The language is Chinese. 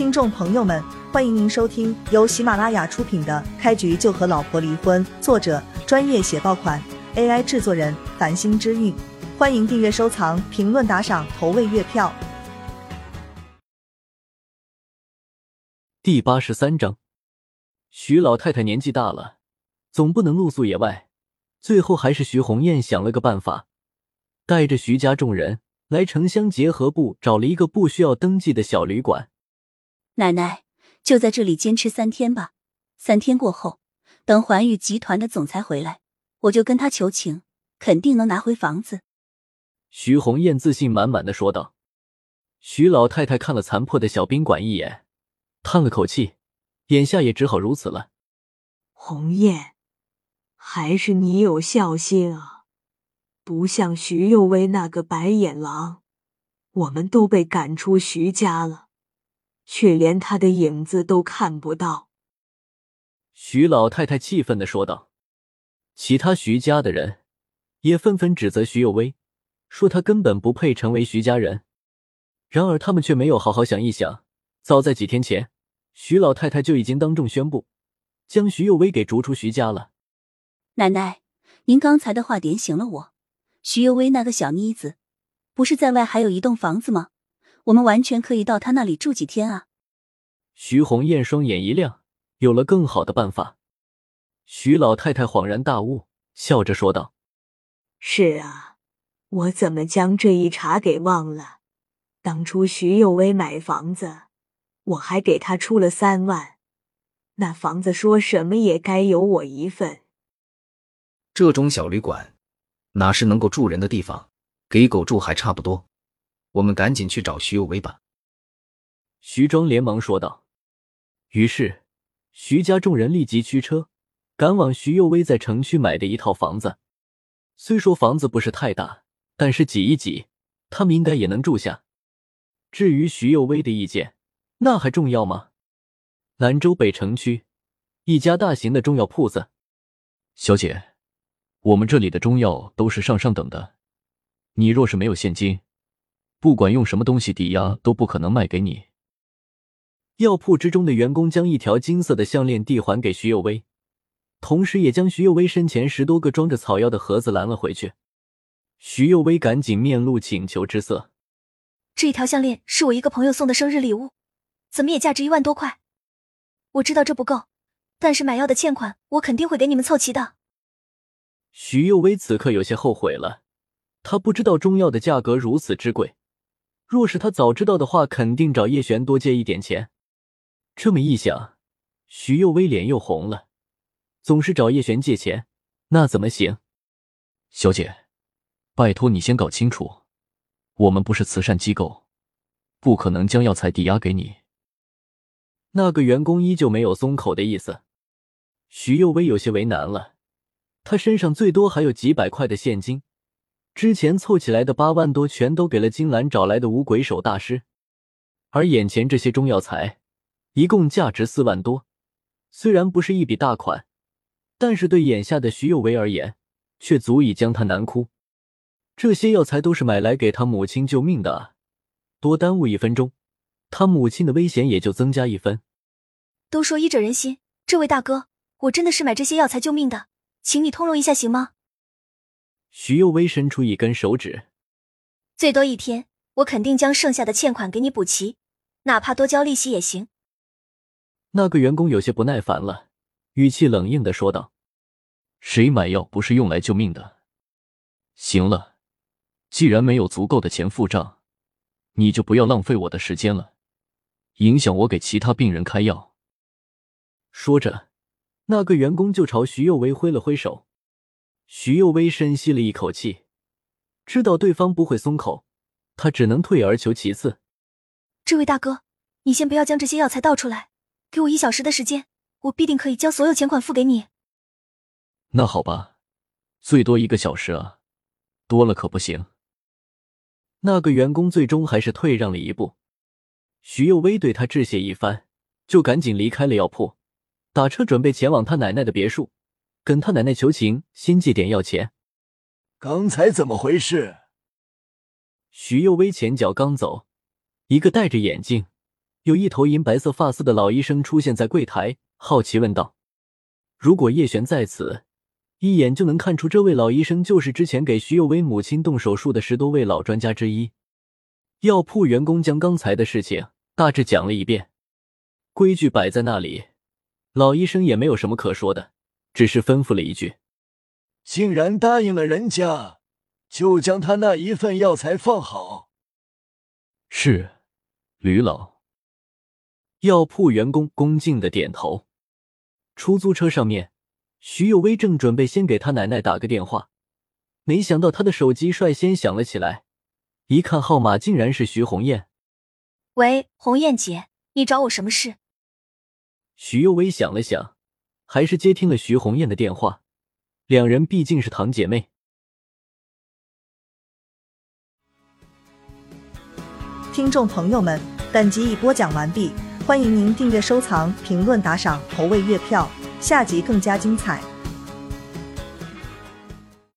听众朋友们，欢迎您收听由喜马拉雅出品的《开局就和老婆离婚》，作者专业写爆款，AI 制作人繁星之韵。欢迎订阅、收藏、评论、打赏、投喂月票。第八十三章，徐老太太年纪大了，总不能露宿野外。最后还是徐红艳想了个办法，带着徐家众人来城乡结合部找了一个不需要登记的小旅馆。奶奶就在这里坚持三天吧，三天过后，等环宇集团的总裁回来，我就跟他求情，肯定能拿回房子。徐红艳自信满满的说道。徐老太太看了残破的小宾馆一眼，叹了口气，眼下也只好如此了。红艳。还是你有孝心啊，不像徐幼薇那个白眼狼，我们都被赶出徐家了，却连他的影子都看不到。徐老太太气愤的说道。其他徐家的人也纷纷指责徐幼薇，说他根本不配成为徐家人。然而他们却没有好好想一想，早在几天前，徐老太太就已经当众宣布，将徐幼薇给逐出徐家了。奶奶，您刚才的话点醒了我。徐幼薇那个小妮子，不是在外还有一栋房子吗？我们完全可以到他那里住几天啊！徐红艳双眼一亮，有了更好的办法。徐老太太恍然大悟，笑着说道：“是啊，我怎么将这一茬给忘了？当初徐幼薇买房子，我还给他出了三万，那房子说什么也该有我一份。”这种小旅馆哪是能够住人的地方，给狗住还差不多。我们赶紧去找徐有为吧。”徐庄连忙说道。于是，徐家众人立即驱车赶往徐有为在城区买的一套房子。虽说房子不是太大，但是挤一挤，他们应该也能住下。至于徐有为的意见，那还重要吗？兰州北城区一家大型的中药铺子，小姐。我们这里的中药都是上上等的，你若是没有现金，不管用什么东西抵押都不可能卖给你。药铺之中的员工将一条金色的项链递还给徐有威，同时也将徐有威身前十多个装着草药的盒子拦了回去。徐有威赶紧面露请求之色：“这一条项链是我一个朋友送的生日礼物，怎么也价值一万多块。我知道这不够，但是买药的欠款我肯定会给你们凑齐的。”徐幼薇此刻有些后悔了，他不知道中药的价格如此之贵，若是他早知道的话，肯定找叶璇多借一点钱。这么一想，徐幼薇脸又红了，总是找叶璇借钱，那怎么行？小姐，拜托你先搞清楚，我们不是慈善机构，不可能将药材抵押给你。那个员工依旧没有松口的意思，徐幼薇有些为难了。他身上最多还有几百块的现金，之前凑起来的八万多全都给了金兰找来的五鬼手大师，而眼前这些中药材，一共价值四万多。虽然不是一笔大款，但是对眼下的徐有为而言，却足以将他难哭。这些药材都是买来给他母亲救命的！多耽误一分钟，他母亲的危险也就增加一分。都说医者仁心，这位大哥，我真的是买这些药材救命的。请你通融一下，行吗？徐幼薇伸出一根手指，最多一天，我肯定将剩下的欠款给你补齐，哪怕多交利息也行。那个员工有些不耐烦了，语气冷硬的说道：“谁买药不是用来救命的？行了，既然没有足够的钱付账，你就不要浪费我的时间了，影响我给其他病人开药。”说着。那个员工就朝徐幼薇挥了挥手，徐幼薇深吸了一口气，知道对方不会松口，他只能退而求其次。这位大哥，你先不要将这些药材倒出来，给我一小时的时间，我必定可以将所有钱款付给你。那好吧，最多一个小时啊，多了可不行。那个员工最终还是退让了一步，徐幼薇对他致谢一番，就赶紧离开了药铺。打车准备前往他奶奶的别墅，跟他奶奶求情，先借点要钱。刚才怎么回事？徐幼薇前脚刚走，一个戴着眼镜、有一头银白色发丝的老医生出现在柜台，好奇问道：“如果叶璇在此，一眼就能看出这位老医生就是之前给徐幼威母亲动手术的十多位老专家之一。”药铺员工将刚才的事情大致讲了一遍，规矩摆在那里，老医生也没有什么可说的，只是吩咐了一句：“竟然答应了人家，就将他那一份药材放好。”是，吕老。药铺员工恭敬的点头。出租车上面，徐有为正准备先给他奶奶打个电话，没想到他的手机率先响了起来。一看号码，竟然是徐红艳。喂，红艳姐，你找我什么事？徐幼薇想了想，还是接听了徐红艳的电话。两人毕竟是堂姐妹。听众朋友们，本集已播讲完毕，欢迎您订阅、收藏、评论、打赏、投喂月票，下集更加精彩。